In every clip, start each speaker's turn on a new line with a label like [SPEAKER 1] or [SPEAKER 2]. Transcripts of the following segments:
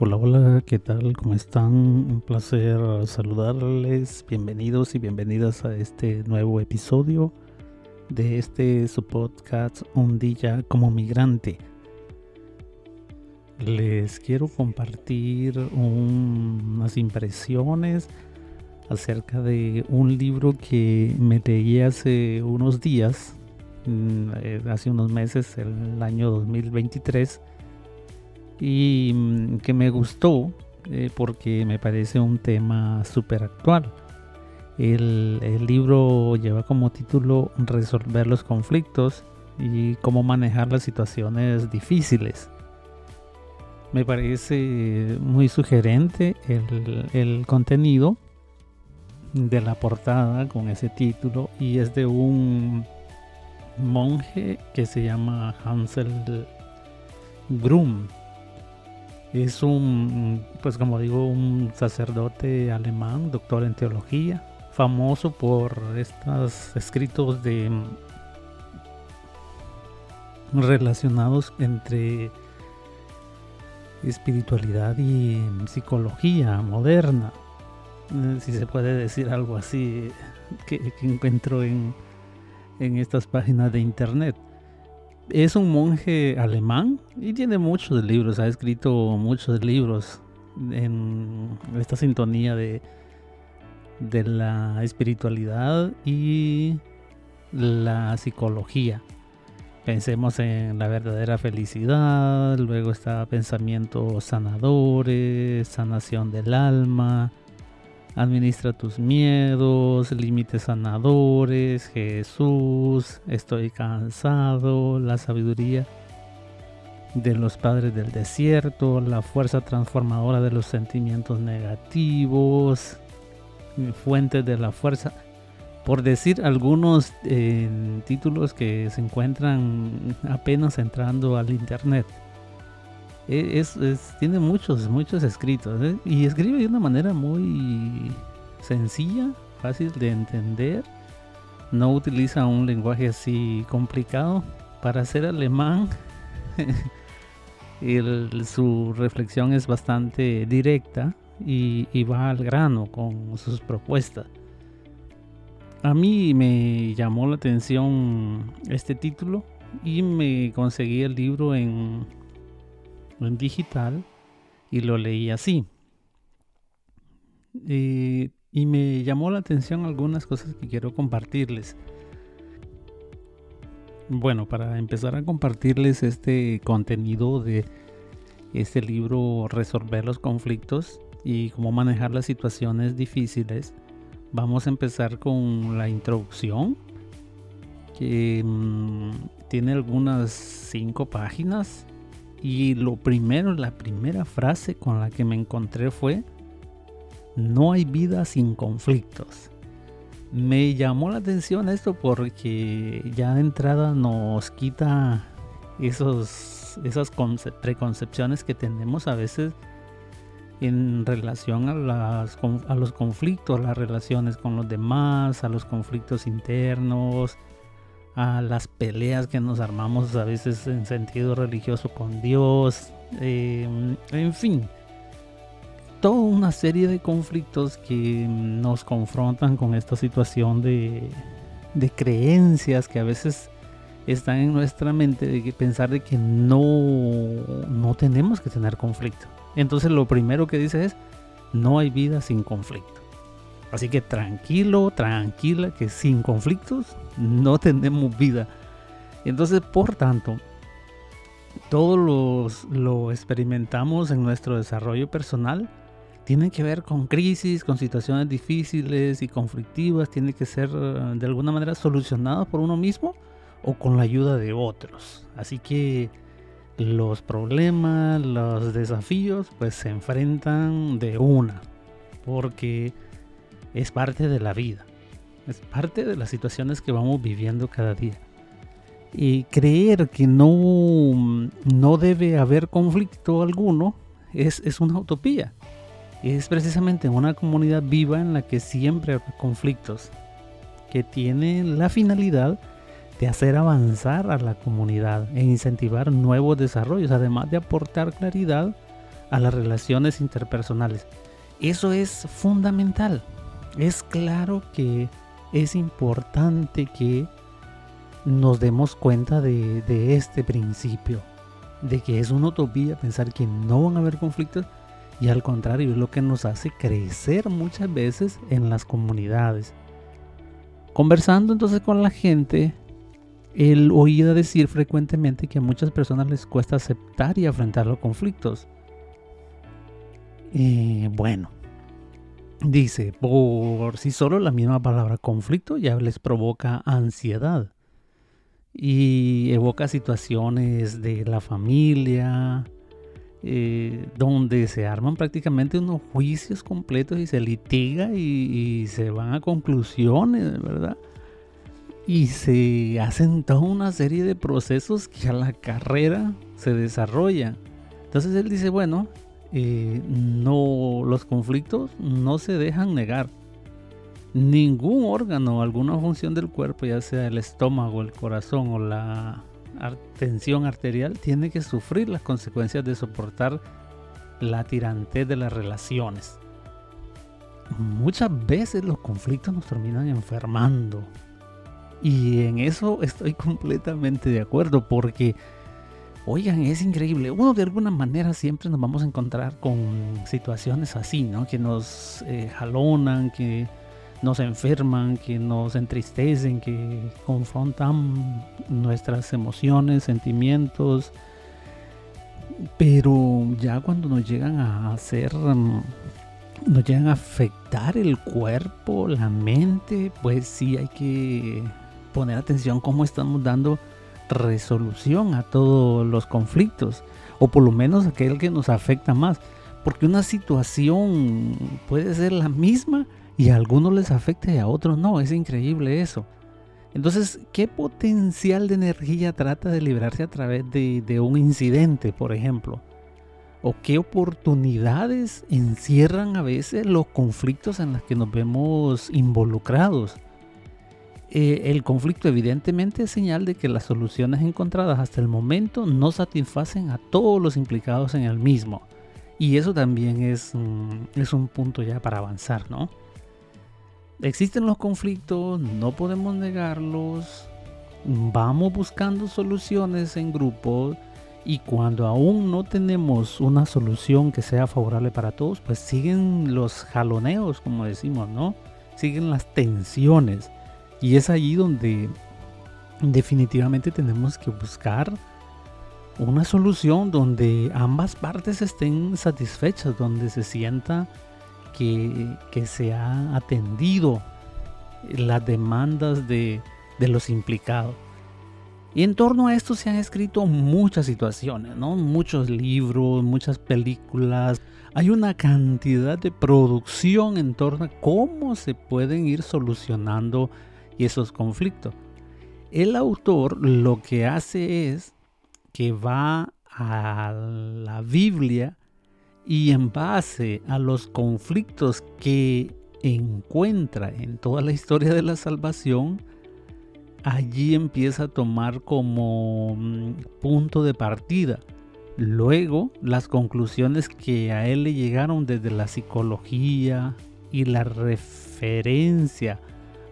[SPEAKER 1] Hola, hola, ¿qué tal? ¿Cómo están? Un placer saludarles. Bienvenidos y bienvenidas a este nuevo episodio de este su podcast Un día como migrante. Les quiero compartir unas impresiones acerca de un libro que me leí hace unos días, mm, eh, hace unos meses, el año 2023 y mm, que me gustó eh, porque me parece un tema súper actual. El, el, libro lleva como título Resolver los conflictos y cómo manejar las situaciones difíciles. Me parece muy sugerente el, el contenido de la portada con ese título y es de un monje que se llama Hansel Grum es un, pues como digo, un sacerdote alemán, doctor en teología, famoso por estos escritos de relacionados entre espiritualidad y psicología moderna, eh, si se puede decir algo así, que, encuentro en, en estas páginas de internet es un monje alemán y tiene muchos libros, ha escrito muchos libros en esta sintonía de, de la espiritualidad y la psicología. Pensemos en la verdadera felicidad, luego está pensamientos sanadores, sanación del alma, Administra tus miedos, límites sanadores, Jesús, estoy cansado, la sabiduría de los padres del desierto, la fuerza transformadora de los sentimientos negativos, fuentes de la fuerza. Por decir algunos eh, títulos que se encuentran apenas entrando al internet. E, es, tiene muchos, muchos escritos ¿eh? y escribe de una manera muy sencilla, fácil de entender. No utiliza un lenguaje así complicado. Para ser alemán, su reflexión es bastante directa y, y va al grano con sus propuestas. A mí me llamó la atención este título y me conseguí el libro en en digital y lo leí así. y me llamó la atención algunas cosas que quiero compartirles. Bueno, para empezar a compartirles este contenido de este libro Resolver los conflictos y cómo manejar las situaciones difíciles, vamos a empezar con la introducción que mm, tiene algunas cinco páginas y lo primero, la primera frase con la que me encontré fue, no hay vida sin conflictos. Me llamó la atención esto porque ya de entrada nos quita esos, esas preconcepciones que tenemos a veces en relación a, a los conflictos, las relaciones con los demás, a los conflictos internos, a las peleas que nos armamos a veces en sentido religioso con Dios, em, en fin, toda una serie de conflictos que nos confrontan con esta situación de, de creencias que a veces están en nuestra mente de pensar de que no, no tenemos que tener conflicto. Entonces lo primero que dice es, no hay vida sin conflicto. Así que tranquilo, tranquila, que sin conflictos no tenemos vida. Entonces, por tanto, todo lo experimentamos en nuestro desarrollo personal. Tiene que ver con crisis, con situaciones difíciles y conflictivas. Tiene que ser eh, de alguna manera solucionado por uno mismo o con la ayuda de otros. Así que los problemas, los desafíos, pues se enfrentan de una. Porque es parte de la vida, es parte de las situaciones que vamos viviendo cada día. Y creer que no, no debe haber conflicto alguno es, es una utopía. Es precisamente una comunidad viva en la que siempre hay conflictos, que tiene la finalidad de hacer avanzar a la comunidad e incentivar nuevos desarrollos, además de aportar claridad a las relaciones interpersonales. Eso es fundamental. Es claro que es importante que nos demos cuenta de, este principio, de que es una utopía pensar que no van a haber conflictos y al contrario es lo que nos hace crecer muchas veces en las comunidades. Conversando entonces con la gente, él oía decir frecuentemente que a muchas personas les cuesta aceptar y afrontar los conflictos. Y bueno, dice, por si solo la misma palabra conflicto ya les provoca ansiedad y evoca situaciones de la familia, eh, donde se arman prácticamente unos juicios completos y se litiga y, se van a conclusiones, ¿verdad? Y se hacen toda una serie de procesos que a la carrera se desarrolla. Entonces él dice, bueno, eh, no, los conflictos no se dejan negar. Ningún órgano, alguna función del cuerpo, ya sea el estómago, el corazón o la tensión arterial tiene que sufrir las consecuencias de soportar la tirantez de las relaciones. Muchas veces los conflictos nos terminan enfermando. Y en eso estoy completamente de acuerdo porque, oigan, es increíble. Uno de alguna manera siempre nos vamos a encontrar con situaciones así, ¿no? Que nos eh, jalonan, que nos enferman, que nos entristecen, que confrontan nuestras emociones, sentimientos. Pero ya cuando nos llegan a hacer, mm, nos llegan a afectar el cuerpo, la mente, pues sí hay que poner atención cómo estamos dando resolución a todos los conflictos, o por lo menos aquel que nos afecta más. Porque una situación puede ser la misma, y a algunos les afecta y a otros no. Es increíble eso. Entonces, ¿qué potencial de energía trata de librarse a través de, un incidente, por ejemplo? ¿O qué oportunidades encierran a veces los conflictos en los que nos vemos involucrados? Eh, el conflicto evidentemente es señal de que las soluciones encontradas hasta el momento no satisfacen a todos los implicados en el mismo. Y eso también es, es un punto ya para avanzar, ¿no? Existen los conflictos, no podemos negarlos, vamos buscando soluciones en grupo y cuando aún no tenemos una solución que sea favorable para todos, pues siguen los jaloneos, como decimos, ¿no? Siguen las tensiones y es allí donde definitivamente tenemos que buscar una solución donde ambas partes estén satisfechas, donde se sienta que, se ha atendido las demandas de, de, los implicados. Y en torno a esto se han escrito muchas situaciones, ¿no? muchos libros, muchas películas. Hay una cantidad de producción en torno a cómo se pueden ir solucionando esos conflictos. El autor lo que hace es que va a la Biblia y en base a los conflictos que encuentra en toda la historia de la salvación, allí empieza a tomar como mm, punto de partida. Luego, las conclusiones que a él le llegaron desde la psicología y la referencia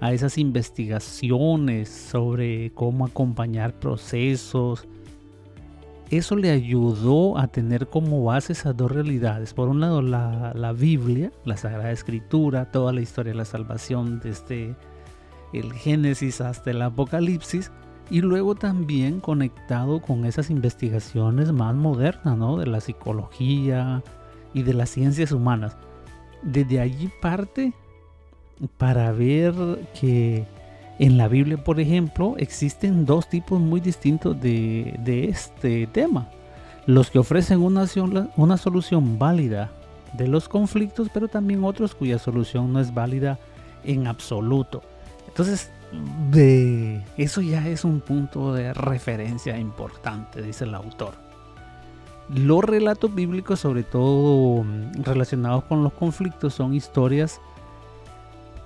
[SPEAKER 1] a esas investigaciones sobre cómo acompañar procesos, eso le ayudó a tener como base esas dos realidades. Por un lado, la, Biblia, la Sagrada Escritura, toda la historia de la salvación desde el Génesis hasta el Apocalipsis. Y luego también conectado con esas investigaciones más modernas, ¿no? De la psicología y de las ciencias humanas. Desde allí parte para ver que en la Biblia, por ejemplo, existen dos tipos muy distintos de, este tema. Los que ofrecen una, una solución válida de los conflictos, pero también otros cuya solución no es válida en absoluto. Entonces, de eso ya es un punto de referencia importante, dice el autor. Los relatos bíblicos, sobre todo mm, relacionados con los conflictos, son historias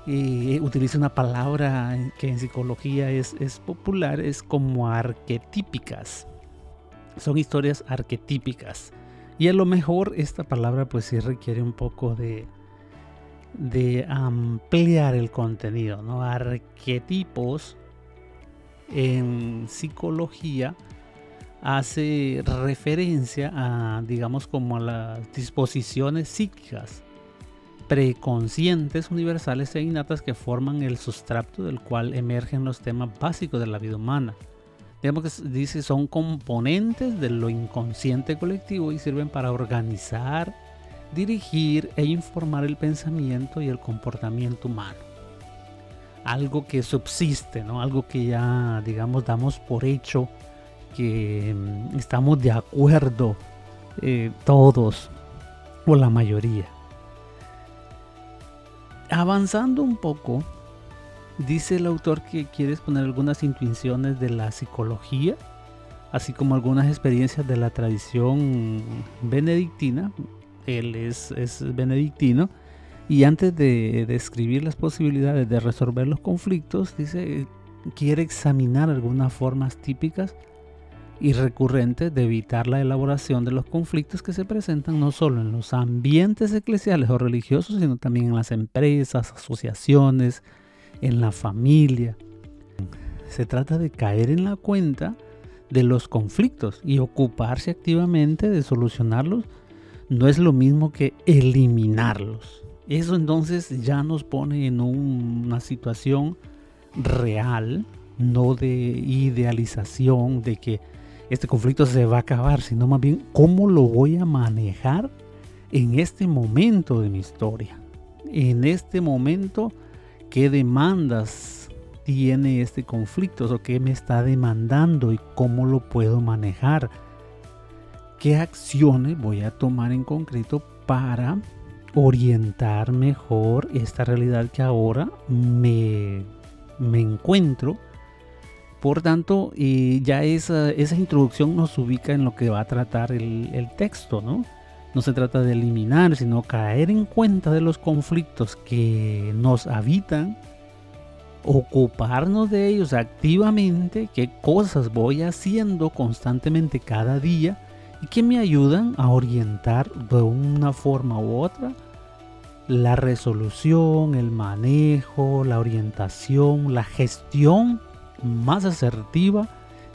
[SPEAKER 1] utiliza una palabra que en psicología es, es popular, es como arquetípicas. Son historias arquetípicas. Y a lo mejor esta palabra pues sí requiere un poco de, de ampliar el contenido, ¿no? Arquetipos en psicología hace referencia a, digamos, como a las disposiciones psíquicas preconscientes, universales e innatas que forman el sustrato del cual emergen los temas básicos de la vida humana. Digamos que dice son componentes de lo inconsciente colectivo y sirven para organizar, dirigir e informar el pensamiento y el comportamiento humano. Algo que subsiste, ¿no? Algo que ya, digamos, damos por hecho que mm, estamos de acuerdo eh, todos o la mayoría. Avanzando un poco, dice el autor que quiere exponer algunas intuiciones de la psicología, así como algunas experiencias de la tradición benedictina. Él es, benedictino. Y antes de describir las posibilidades de resolver los conflictos, dice, quiere examinar algunas formas típicas y recurrente de evitar la elaboración de los conflictos que se presentan no solo en los ambientes eclesiales o religiosos, sino también en las empresas, asociaciones, en la familia. Se trata de caer en la cuenta de los conflictos y ocuparse activamente de solucionarlos no es lo mismo que eliminarlos. Eso entonces ya nos pone en una situación real, no de idealización, de que este conflicto se va a acabar, sino más bien cómo lo voy a manejar en este momento de mi historia. En este momento, qué demandas tiene este conflicto o qué me está demandando y cómo lo puedo manejar. ¿Qué acciones voy a tomar en concreto para orientar mejor esta realidad que ahora me, me encuentro? Por tanto, ya esa, esa, introducción nos ubica en lo que va a tratar el, el texto, ¿no? No se trata de eliminar, sino caer en cuenta de los conflictos que nos habitan, ocuparnos de ellos activamente, qué cosas voy haciendo constantemente cada día y que me ayudan a orientar de una forma u otra la resolución, el manejo, la orientación, la gestión más asertiva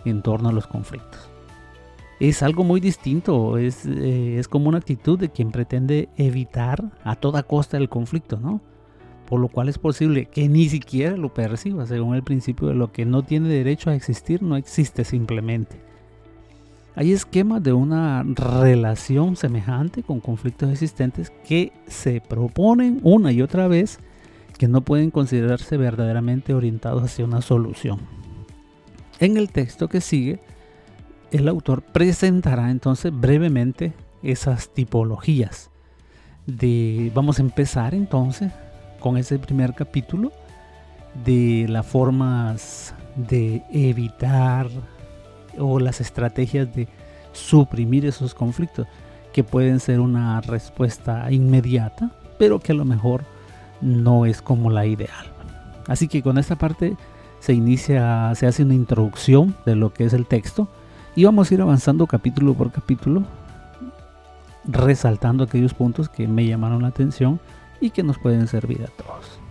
[SPEAKER 1] en torno a los conflictos. Es algo muy distinto, es, eh, es como una actitud de quien pretende evitar a toda costa el conflicto, ¿no? Por lo cual es posible que ni siquiera lo perciba, según el principio de lo que no tiene derecho a existir, no existe simplemente. Hay esquemas de una relación semejante con conflictos existentes que se proponen una y otra vez que no pueden considerarse verdaderamente orientados hacia una solución. En el texto que sigue, el autor presentará entonces brevemente esas tipologías. De, vamos a empezar entonces con ese primer capítulo de las formas de evitar o las estrategias de suprimir esos conflictos que pueden ser una respuesta inmediata, pero que a lo mejor no es como la ideal. Así que con esta parte se inicia, se hace una introducción de lo que es el texto y vamos a ir avanzando capítulo por capítulo, resaltando aquellos puntos que me llamaron la atención y que nos pueden servir a todos.